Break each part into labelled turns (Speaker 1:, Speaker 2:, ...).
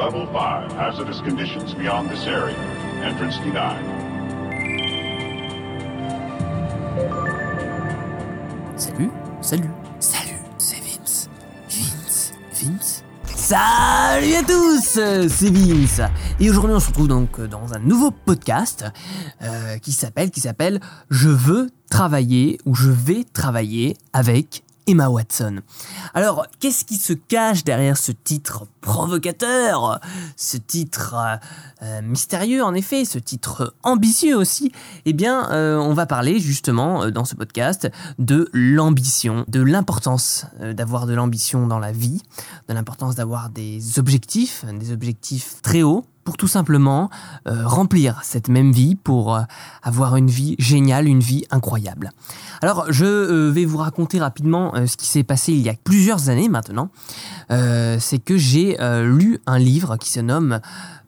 Speaker 1: Level 5, hazardous conditions beyond this area. Entrance denied.
Speaker 2: Salut, salut, salut, c'est Vince. Vince, Vince. Salut à tous, c'est Vince. Et aujourd'hui, on se retrouve donc dans un nouveau podcast euh, qui s'appelle, qui s'appelle Je veux travailler ou je vais travailler avec Emma Watson. Alors, qu'est-ce qui se cache derrière ce titre provocateur, ce titre euh, euh, mystérieux en effet, ce titre ambitieux aussi? Eh bien, euh, on va parler justement dans ce podcast de l'ambition, de l'importance d'avoir de l'ambition dans la vie, de l'importance d'avoir des objectifs, des objectifs très hauts pour tout simplement remplir cette même vie, pour avoir une vie géniale, une vie incroyable. Alors, je vais vous raconter rapidement ce qui s'est passé il y a plusieurs années maintenant. C'est que j'ai euh, lu un livre qui se nomme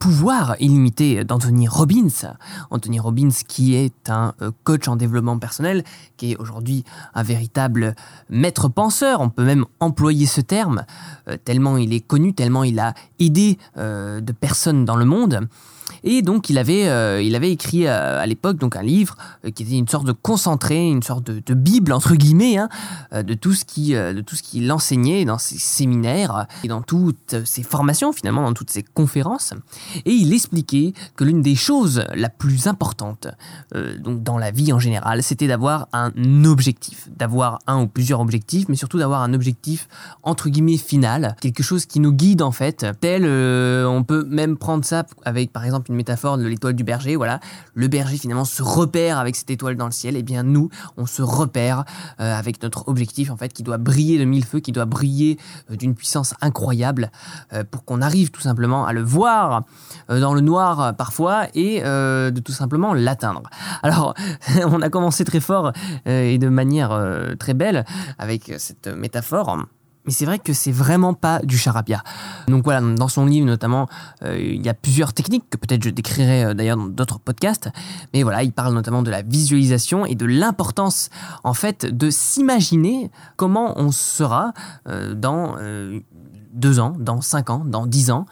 Speaker 2: Pouvoir illimité d'Anthony Robbins. Anthony Robbins qui est un euh, coach en développement personnel, qui est aujourd'hui un véritable maître penseur, on peut même employer ce terme, euh, tellement il est connu, tellement il a aidé de personnes dans le monde. Et donc il avait, euh, il avait écrit euh, à l'époque donc un livre euh, qui était une sorte de concentré, une sorte de, bible entre guillemets hein, de tout ce qui, de tout qu'il enseignait dans ses séminaires et dans toutes ses formations finalement, dans toutes ses conférences. Et il expliquait que l'une des choses la plus importante donc dans la vie en général, c'était d'avoir un objectif, d'avoir un ou plusieurs objectifs, mais surtout d'avoir un objectif entre guillemets final, quelque chose qui nous guide en fait. Tel, on peut même prendre ça avec par exemple une métaphore de l'étoile du berger, voilà, le berger finalement se repère avec cette étoile dans le ciel, et bien nous, on se repère euh, avec notre objectif en fait qui doit briller de mille feux, qui doit briller euh, d'une puissance incroyable euh, pour qu'on arrive tout simplement à le voir dans le noir parfois et de tout simplement l'atteindre. Alors, on a commencé très fort et de manière très belle avec cette métaphore. Mais c'est vrai que c'est vraiment pas du charabia. Donc voilà, dans son livre notamment, euh, il y a plusieurs techniques que peut-être je décrirai euh, d'ailleurs dans d'autres podcasts. Mais voilà, il parle notamment de la visualisation et de l'importance en fait de s'imaginer comment on sera euh, dans deux ans, dans cinq ans, dans dix ans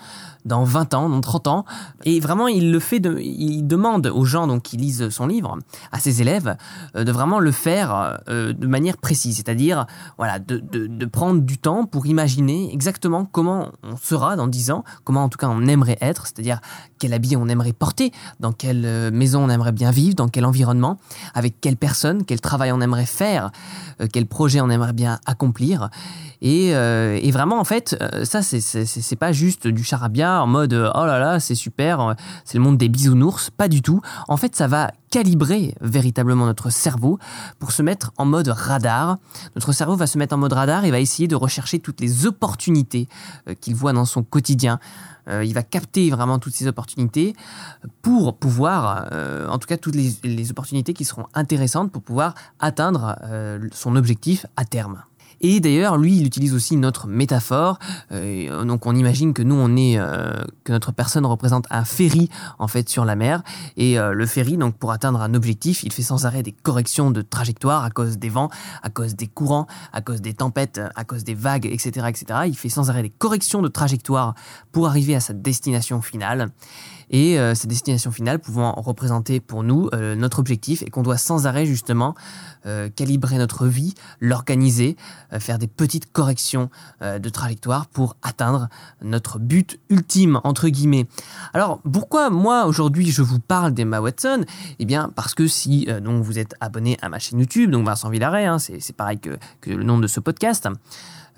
Speaker 2: dans 20 ans, dans 30 ans. Et vraiment, il le fait, il demande aux gens donc, qui lisent son livre, à ses élèves, euh, de vraiment le faire euh, de manière précise. C'est-à-dire, voilà, de, de, de, prendre du temps pour imaginer exactement comment on sera dans 10 ans, comment en tout cas on aimerait être, c'est-à-dire quel habit on aimerait porter, dans quelle euh, maison on aimerait bien vivre, dans quel environnement, avec quelle personne, quel travail on aimerait faire, quel projet on aimerait bien accomplir. Et, et vraiment, en fait, ça, c'est pas juste du charabia en mode euh, oh là là, c'est super, euh, c'est le monde des bisounours. Pas du tout. En fait, ça va calibrer véritablement notre cerveau pour se mettre en mode radar. Notre cerveau va se mettre en mode radar et va essayer de rechercher toutes les opportunités euh, qu'il voit dans son quotidien. il va capter vraiment toutes ces opportunités pour pouvoir, en tout cas toutes les, les, opportunités qui seront intéressantes pour pouvoir atteindre son objectif à terme. Et d'ailleurs, lui, il utilise aussi une autre métaphore. Euh, donc, on imagine que nous, on est, euh, que notre personne représente un ferry en fait sur la mer. Et euh, le ferry, donc, pour atteindre un objectif, il fait sans arrêt des corrections de trajectoire à cause des vents, à cause des courants, à cause des tempêtes, à cause des vagues, etc., etc. Il fait sans arrêt des corrections de trajectoire pour arriver à sa destination finale et euh, cette destination finale pouvant représenter pour nous euh, notre objectif et qu'on doit sans arrêt justement euh, calibrer notre vie, l'organiser, faire des petites corrections de trajectoire pour atteindre notre but ultime entre guillemets. Alors pourquoi moi aujourd'hui je vous parle d'Emma Watson? Eh bien parce que si donc vous êtes abonné à ma chaîne YouTube, donc Vincent Villaret, hein, c'est pareil que, que le nom de ce podcast.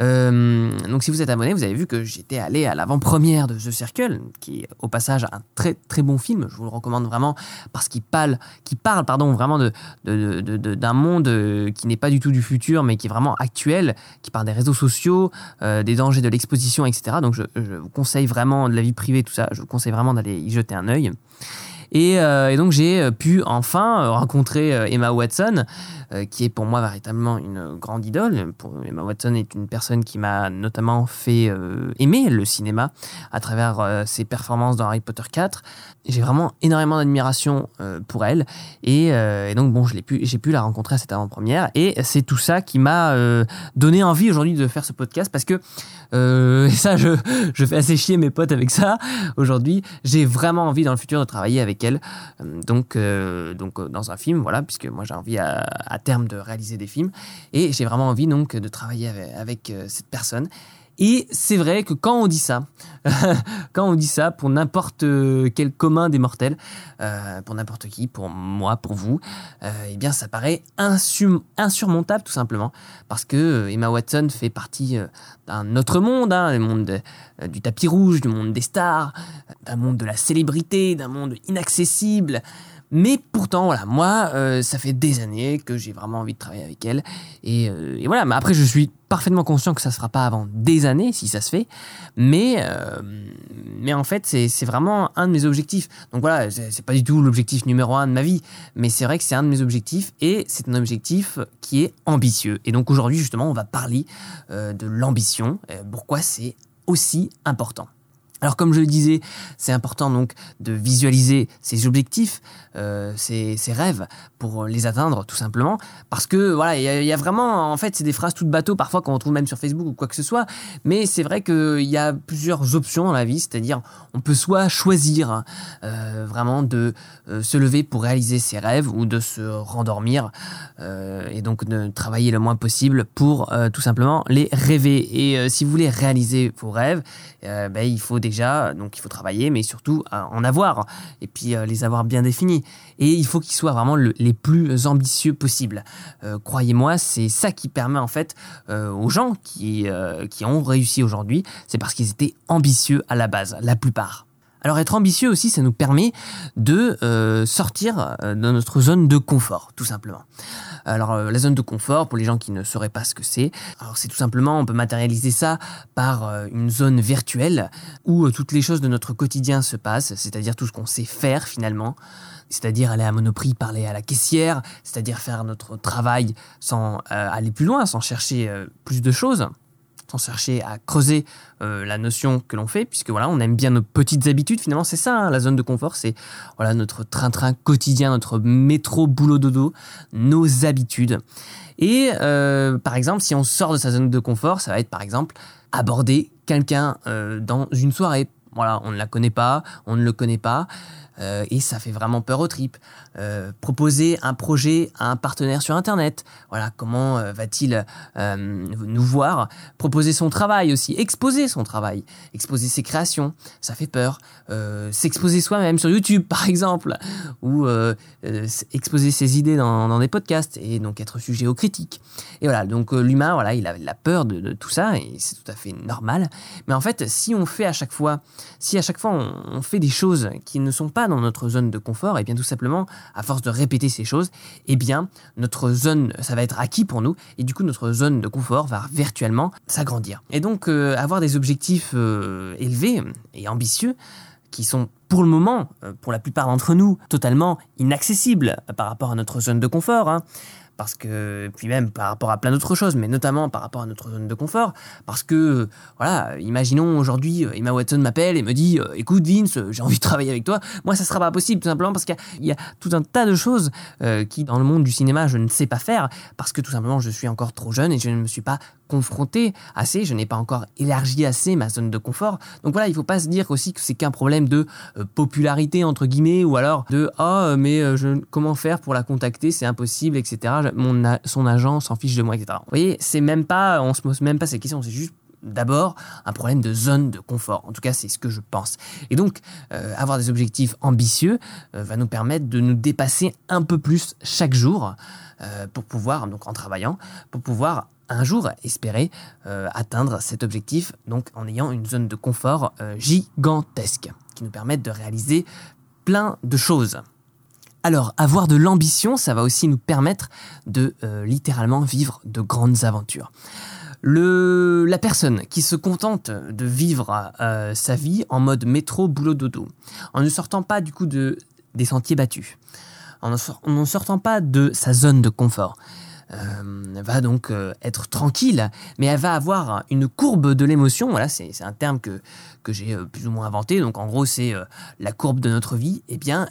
Speaker 2: Euh, donc si vous êtes abonné, vous avez vu que j'étais allé à l'avant-première de The Circle, qui est au passage un très très bon film. Je vous le recommande vraiment parce qu'il parle, parle pardon, vraiment de, d'un monde euh, qui n'est pas du tout du futur, mais qui est vraiment actuel, qui parle des réseaux sociaux, euh, des dangers de l'exposition, etc. Donc je, je, vous conseille vraiment de la vie privée, tout ça. Je vous conseille vraiment d'aller y jeter un œil. Et, et donc j'ai pu enfin rencontrer Emma Watson, qui est pour moi véritablement une grande idole. Emma Watson est une personne qui m'a notamment fait aimer le cinéma à travers ses performances dans Harry Potter 4. J'ai vraiment énormément d'admiration pour elle. Et, et, donc bon, j'ai pu, pu la rencontrer à cette avant-première. Et c'est tout ça qui m'a donné envie aujourd'hui de faire ce podcast parce que euh, ça, je, je fais assez chier mes potes avec ça. Aujourd'hui, j'ai vraiment envie dans le futur de travailler avec Euh, donc, euh, donc dans un film, voilà, puisque moi j'ai envie à, terme de réaliser des films. Et j'ai vraiment envie donc de travailler avec cette personne. Et c'est vrai que quand on dit ça, quand on dit ça pour n'importe quel commun des mortels, euh, pour n'importe qui, pour moi, pour vous, euh, eh bien ça paraît insurmontable tout simplement, parce que euh, Emma Watson fait partie d'un autre monde, hein, monde du tapis rouge, du monde des stars, d'un monde de la célébrité, d'un monde inaccessible. Mais pourtant, voilà, moi, euh, ça fait des années que j'ai vraiment envie de travailler avec elle. Et, euh, voilà, mais après, je suis parfaitement conscient que ça se fera pas avant des années, si ça se fait. Mais, euh, en fait, c'est vraiment un de mes objectifs. Donc voilà, c'est pas du tout l'objectif numéro un de ma vie. Mais c'est vrai que c'est un de mes objectifs et c'est un objectif qui est ambitieux. Et donc aujourd'hui, justement, on va parler de l'ambition. pourquoi c'est aussi important. Alors comme je le disais, c'est important donc de visualiser ses objectifs, euh, ses, rêves pour les atteindre tout simplement, parce que voilà, il y, a vraiment en fait c'est des phrases toutes bateau parfois qu'on retrouve même sur Facebook ou quoi que ce soit, mais c'est vrai qu'il y a plusieurs options dans la vie, c'est-à-dire on peut soit choisir euh, vraiment de euh, se lever pour réaliser ses rêves ou de se rendormir et donc de travailler le moins possible pour tout simplement les rêver. Et si vous voulez réaliser vos rêves, ben, il faut des donc il faut travailler, mais surtout en avoir, et puis euh, les avoir bien définis. Et il faut qu'ils soient vraiment les plus ambitieux possibles. Euh, croyez-moi, c'est ça qui permet en fait euh, aux gens qui, ont réussi aujourd'hui, c'est parce qu'ils étaient ambitieux à la base, la plupart. Alors être ambitieux aussi, ça nous permet de sortir de notre zone de confort, tout simplement. Alors euh, la zone de confort, pour les gens qui ne sauraient pas ce que c'est, alors c'est tout simplement, on peut matérialiser ça par une zone virtuelle où toutes les choses de notre quotidien se passent, c'est-à-dire tout ce qu'on sait faire finalement. C'est-à-dire aller à Monoprix, parler à la caissière, c'est-à-dire faire notre travail sans aller plus loin, sans chercher plus de choses sans chercher à creuser euh, la notion que l'on fait, puisque voilà, on aime bien nos petites habitudes. Finalement, c'est ça, hein, la zone de confort, c'est voilà notre train-train quotidien, notre métro boulot dodo, nos habitudes. Et euh, par exemple, si on sort de sa zone de confort, ça va être par exemple aborder quelqu'un euh, dans une soirée. Voilà, on ne la connaît pas, on ne le connaît pas. Euh, et ça fait vraiment peur aux tripes. Euh, proposer un projet à un partenaire sur Internet, voilà, comment euh, va-t-il nous voir? Proposer son travail aussi, exposer son travail, exposer ses créations, ça fait peur. S'exposer soi-même sur YouTube, par exemple, ou exposer ses idées dans, des podcasts et donc être sujet aux critiques. Et voilà, donc l'humain, voilà, il a la peur de, tout ça et c'est tout à fait normal. Mais en fait, si on fait à chaque fois, si à chaque fois on, on fait des choses qui ne sont pas dans notre zone de confort, et bien tout simplement, à force de répéter ces choses, et bien notre zone, ça va être acquis pour nous, et du coup notre zone de confort va virtuellement s'agrandir. Et donc euh, avoir des objectifs euh, élevés et ambitieux, qui sont pour le moment, euh, pour la plupart d'entre nous, totalement inaccessibles par rapport à notre zone de confort. Hein parce que puis même par rapport à plein d'autres choses, mais notamment par rapport à notre zone de confort, parce que voilà, imaginons aujourd'hui euh, Emma Watson m'appelle et me dit euh, écoute Vince, euh, j'ai envie de travailler avec toi. Moi, ça sera pas possible tout simplement parce qu'il y, a tout un tas de choses qui dans le monde du cinéma je ne sais pas faire parce que tout simplement je suis encore trop jeune et je ne me suis pas confronté assez, je n'ai pas encore élargi assez ma zone de confort. Donc voilà, il faut pas se dire aussi que c'est qu'un problème de popularité entre guillemets ou alors de ah mais je, comment faire pour la contacter, c'est impossible, etc mon son agent s'en fiche de moi, etc. Vous voyez, c'est même pas, on se pose même pas ces questions, c'est juste d'abord un problème de zone de confort. En tout cas, c'est ce que je pense. Et donc, euh, avoir des objectifs ambitieux euh, va nous permettre de nous dépasser un peu plus chaque jour euh, pour pouvoir, donc en travaillant, pour pouvoir un jour espérer atteindre cet objectif, donc en ayant une zone de confort gigantesque qui nous permette de réaliser plein de choses. Alors, avoir de l'ambition, ça va aussi nous permettre de euh, littéralement vivre de grandes aventures. Le, la personne qui se contente de vivre euh, sa vie en mode métro, boulot, dodo, en ne sortant pas du coup de des sentiers battus, en ne sortant pas de sa zone de confort. Euh, va donc euh, être tranquille, mais elle va avoir une courbe de l'émotion. Voilà, c'est un terme que, que j'ai euh, plus ou moins inventé. Donc en gros, c'est la courbe de notre vie. Eh bien,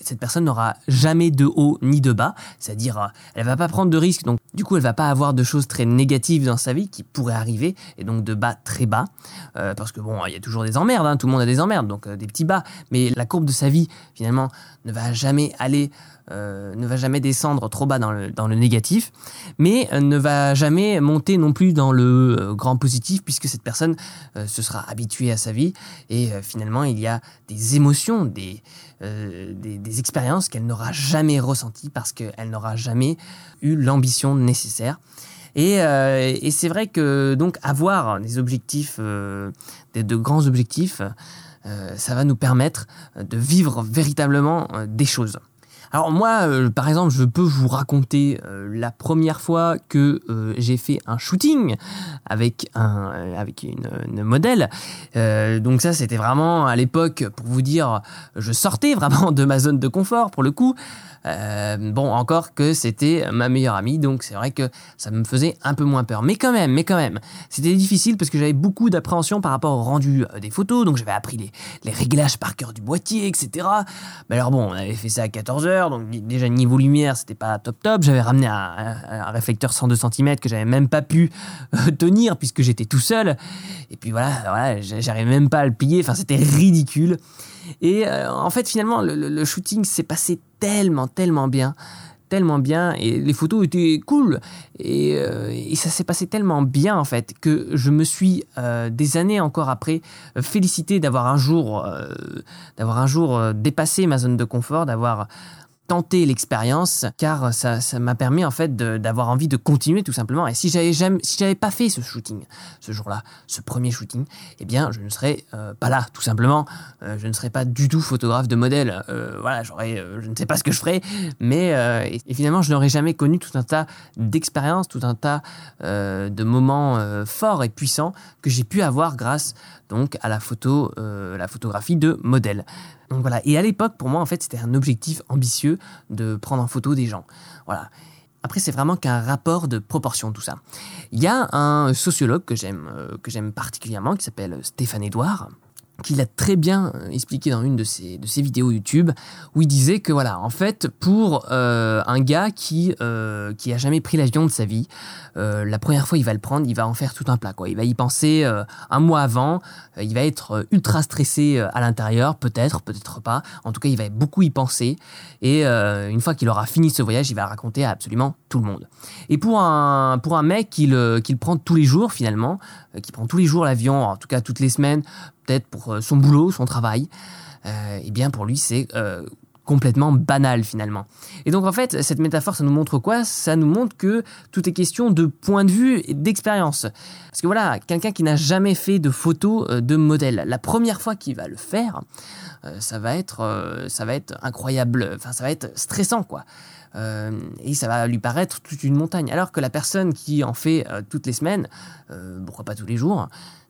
Speaker 2: cette personne n'aura jamais de haut ni de bas, c'est-à-dire elle va pas prendre de risques. Donc du coup, elle va pas avoir de choses très négatives dans sa vie qui pourraient arriver, et donc de bas très bas, parce que bon, il y a toujours des emmerdes. Hein, tout le monde a des emmerdes, donc des petits bas. Mais la courbe de sa vie, finalement, ne va jamais aller euh, ne va jamais descendre trop bas dans le, dans le négatif, mais euh, ne va jamais monter non plus dans le euh, grand positif, puisque cette personne se sera habituée à sa vie, et finalement il y a des émotions, des, des, des, expériences qu'elle n'aura jamais ressenties, parce qu'elle n'aura jamais eu l'ambition nécessaire. Et, et c'est vrai que donc avoir des objectifs, des, de grands objectifs, ça va nous permettre de vivre véritablement des choses. Alors moi, euh, par exemple, je peux vous raconter euh, la première fois que euh, j'ai fait un shooting avec un avec une, une modèle. donc ça, c'était vraiment à l'époque pour vous dire, je sortais vraiment de ma zone de confort pour le coup. Bon, encore que c'était ma meilleure amie, donc c'est vrai que ça me faisait un peu moins peur. Mais quand même, mais quand même, c'était difficile parce que j'avais beaucoup d'appréhension par rapport au rendu des photos, donc j'avais appris les, les, réglages par cœur du boîtier, etc. Mais alors bon, on avait fait ça à 14h, donc déjà niveau lumière, c'était pas top top. J'avais ramené un, réflecteur 102 cm que j'avais même pas pu euh, tenir puisque j'étais tout seul. Et puis voilà, voilà j'arrivais même pas à le plier, enfin c'était ridicule. Et euh, en fait, finalement, le, shooting s'est passé tellement, tellement bien tellement bien et les photos étaient cool et, euh, ça s'est passé tellement bien en fait que je me suis des années encore après félicité d'avoir un jour d'avoir un jour dépassé ma zone de confort d'avoir tenter l'expérience car ça, m'a permis en fait d'avoir envie de continuer tout simplement. Et si j'avais jamais si j'avais pas fait ce shooting ce jour-là ce premier shooting eh bien je ne serais euh, pas là tout simplement. Euh, je ne serais pas du tout photographe de modèle. Euh, voilà j'aurais je ne sais pas ce que je ferais. Mais et, finalement je n'aurais jamais connu tout un tas d'expériences tout un tas de moments forts et puissants que j'ai pu avoir grâce donc à la photo la photographie de modèle donc voilà. Et à l'époque, pour moi, en fait, c'était un objectif ambitieux de prendre en photo des gens. Voilà. Après, c'est vraiment qu'un rapport de proportion, tout ça. Il y a un sociologue que j'aime, euh, que j'aime particulièrement, qui s'appelle Stéphane Edouard, qui l'a très bien expliqué dans une de ses, de ses vidéos YouTube, où il disait que voilà, en fait, pour euh, un gars qui euh, qui a jamais pris l'avion de sa vie, euh, la première fois il va le prendre, il va en faire tout un plat quoi. Il va y penser euh, un mois avant, il va être ultra stressé à l'intérieur, peut-être, peut-être pas. En tout cas, il va beaucoup y penser. Et une fois qu'il aura fini ce voyage, il va raconter à absolument tout le monde. Et pour un pour un mec qui le, qui le prend tous les jours finalement, qui prend tous les jours l'avion, en tout cas toutes les semaines pour euh, son boulot, son travail, euh, eh bien pour lui c'est euh, complètement banal finalement. Et donc en fait, cette métaphore, ça nous montre quoi? Ça nous montre que tout est question de point de vue et d'expérience. Parce que voilà, quelqu'un qui n'a jamais fait de photo de modèle, la première fois qu'il va le faire, ça va être, ça va être incroyable. Enfin, ça va être stressant quoi. et ça va lui paraître toute une montagne. Alors que la personne qui en fait toutes les semaines, pourquoi pas tous les jours,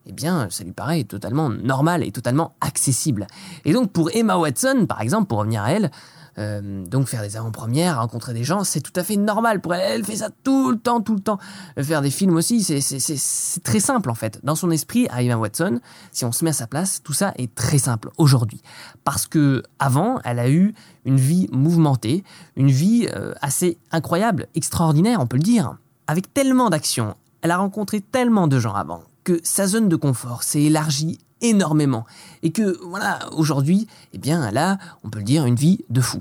Speaker 2: eh bien, ça lui paraît totalement normal et totalement accessible. Et donc, pour Emma Watson, par exemple, pour revenir à elle, euh, donc faire des avant-premières, rencontrer des gens, c'est tout à fait normal pour elle. Elle fait ça tout le temps, tout le temps. Faire des films aussi, c'est très simple en fait. Dans son esprit, à Emma Watson, si on se met à sa place, tout ça est très simple aujourd'hui. Parce que avant, elle a eu une vie mouvementée, une vie euh, assez incroyable, extraordinaire, on peut le dire, avec tellement d'actions. Elle a rencontré tellement de gens avant sa zone de confort s'est élargie énormément et que voilà aujourd'hui eh bien là on peut le dire une vie de fou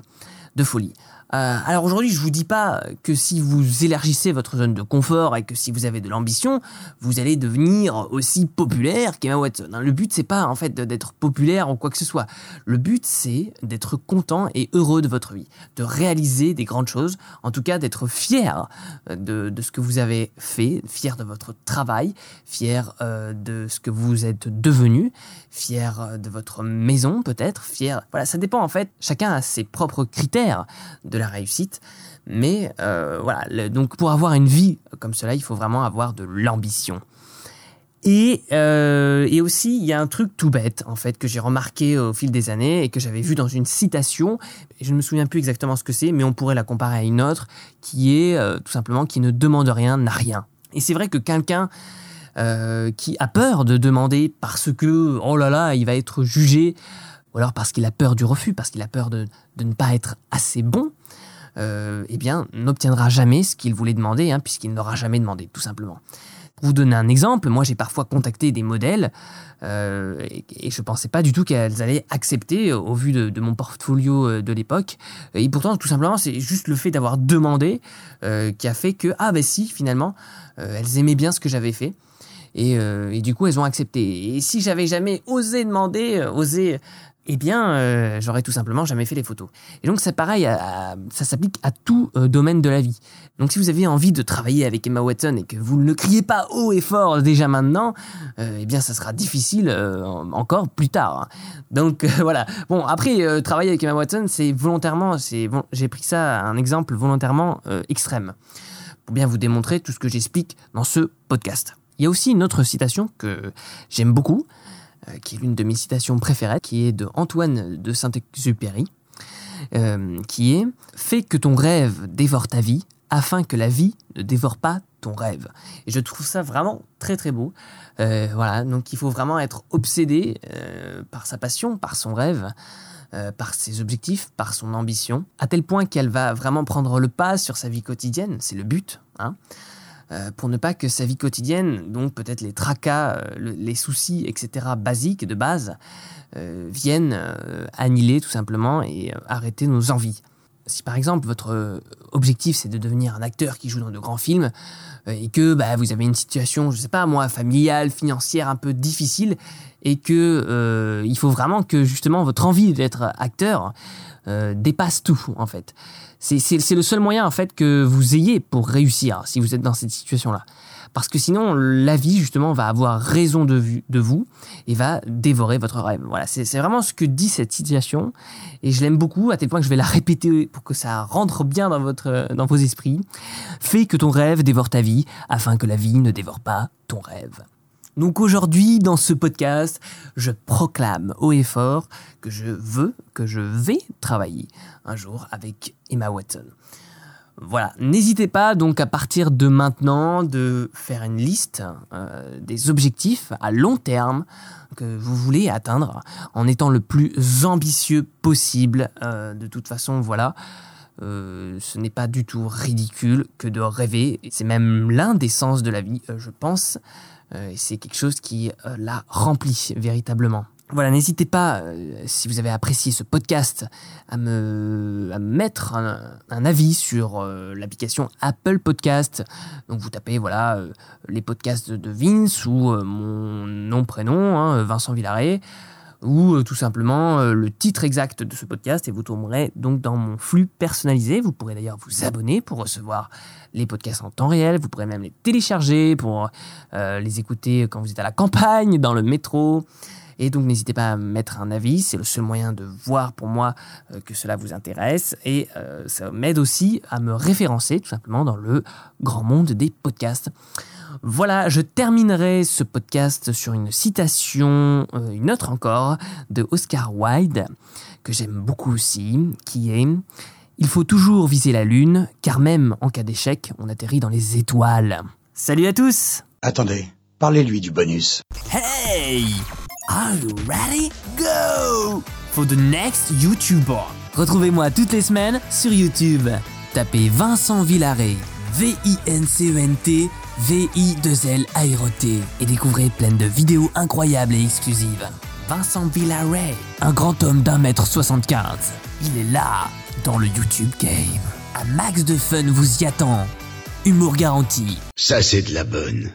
Speaker 2: de folie euh, alors aujourd'hui, je vous dis pas que si vous élargissez votre zone de confort et que si vous avez de l'ambition, vous allez devenir aussi populaire qu'Emma Watson. Le but c'est pas en fait d'être populaire ou quoi que ce soit. Le but c'est d'être content et heureux de votre vie, de réaliser des grandes choses, en tout cas d'être fier de, de, ce que vous avez fait, fier de votre travail, fier euh, de ce que vous êtes devenu, fier de votre maison peut-être, fier. Voilà, ça dépend en fait. Chacun a ses propres critères la réussite. Mais euh, voilà, donc pour avoir une vie comme cela, il faut vraiment avoir de l'ambition. Et, euh, et aussi, il y a un truc tout bête, en fait, que j'ai remarqué au fil des années et que j'avais vu dans une citation. Je ne me souviens plus exactement ce que c'est, mais on pourrait la comparer à une autre, qui est euh, tout simplement qui ne demande rien n'a rien. Et c'est vrai que quelqu'un qui a peur de demander parce que, oh là là, il va être jugé, ou alors parce qu'il a peur du refus, parce qu'il a peur de, ne pas être assez bon, euh, eh bien, n'obtiendra jamais ce qu'il voulait demander, hein, puisqu'il n'aura jamais demandé, tout simplement. Pour vous donner un exemple, moi j'ai parfois contacté des modèles euh, et, je ne pensais pas du tout qu'elles allaient accepter au vu de, mon portfolio euh, de l'époque. Et pourtant, tout simplement, c'est juste le fait d'avoir demandé euh, qui a fait que, ah ben si, finalement, elles aimaient bien ce que j'avais fait. Et, et, du coup, elles ont accepté. Et si j'avais jamais osé demander, osé eh bien, euh, j'aurais tout simplement jamais fait les photos. Et donc, c'est pareil, ça s'applique à tout euh, domaine de la vie. Donc, si vous avez envie de travailler avec Emma Watson et que vous ne criez pas haut et fort déjà maintenant, euh, eh bien, ça sera difficile encore plus tard. Hein. Donc, voilà. Bon, après, travailler avec Emma Watson, c'est volontairement, c'est bon, j'ai pris ça un exemple volontairement extrême pour bien vous démontrer tout ce que j'explique dans ce podcast. Il y a aussi une autre citation que j'aime beaucoup, qui est l'une de mes citations préférées, qui est de Antoine de Saint-Exupéry, euh, qui est Fais que ton rêve dévore ta vie, afin que la vie ne dévore pas ton rêve. Et je trouve ça vraiment très très beau. Euh, voilà, donc il faut vraiment être obsédé par sa passion, par son rêve. par ses objectifs, par son ambition, à tel point qu'elle va vraiment prendre le pas sur sa vie quotidienne, c'est le but. Hein. Euh, pour ne pas que sa vie quotidienne, donc peut-être les tracas, euh, les soucis, etc., basiques de base, euh, viennent annihiler tout simplement et arrêter nos envies. Si par exemple votre objectif c'est de devenir un acteur qui joue dans de grands films et que bah, vous avez une situation, je sais pas moi, familiale, financière un peu difficile et que il faut vraiment que justement votre envie d'être acteur dépasse tout en fait. C'est le seul moyen en fait que vous ayez pour réussir si vous êtes dans cette situation-là. Parce que sinon, la vie justement va avoir raison de, de vous et va dévorer votre rêve. Voilà, c'est vraiment ce que dit cette situation et je l'aime beaucoup à tel point que je vais la répéter pour que ça rentre bien dans, votre, dans vos esprits. Fais que ton rêve dévore ta vie afin que la vie ne dévore pas ton rêve. Donc aujourd'hui, dans ce podcast, je proclame haut et fort que je veux, que je vais travailler un jour avec Emma Watson. Voilà, n'hésitez pas donc à partir de maintenant de faire une liste euh, des objectifs à long terme que vous voulez atteindre en étant le plus ambitieux possible. Euh, de toute façon, voilà. Euh, ce n'est pas du tout ridicule que de rêver. C'est même l'un des sens de la vie, je pense. Euh, c'est quelque chose qui euh, la remplit véritablement. Voilà, n'hésitez pas, euh, si vous avez apprécié ce podcast, à me, mettre un, avis sur l'application Apple Podcast. Donc vous tapez voilà les podcasts de Vince ou mon nom prénom, hein, Vincent Villaret ou euh, tout simplement euh, le titre exact de ce podcast et vous tomberez donc dans mon flux personnalisé. Vous pourrez d'ailleurs vous abonner pour recevoir les podcasts en temps réel. Vous pourrez même les télécharger pour euh, les écouter quand vous êtes à la campagne, dans le métro. Et donc n'hésitez pas à mettre un avis, c'est le seul moyen de voir pour moi que cela vous intéresse. Et ça m'aide aussi à me référencer tout simplement dans le grand monde des podcasts. Voilà, je terminerai ce podcast sur une citation, euh, une autre encore, de Oscar Wilde, que j'aime beaucoup aussi, qui est Il faut toujours viser la lune, car même en cas d'échec, on atterrit dans les étoiles. Salut à tous
Speaker 3: Attendez, parlez-lui du bonus.
Speaker 2: Hey Are you ready? Go For the next YouTuber. Retrouvez-moi toutes les semaines sur YouTube. Tapez Vincent Villaret, V-I-N-C-E-N-T VI2L Aéroté et découvrez plein de vidéos incroyables et exclusives. Vincent Villaray, un grand homme d'un mètre 75. Il est là, dans le YouTube Game. Un max de fun vous y attend. Humour garanti.
Speaker 3: Ça c'est de la bonne.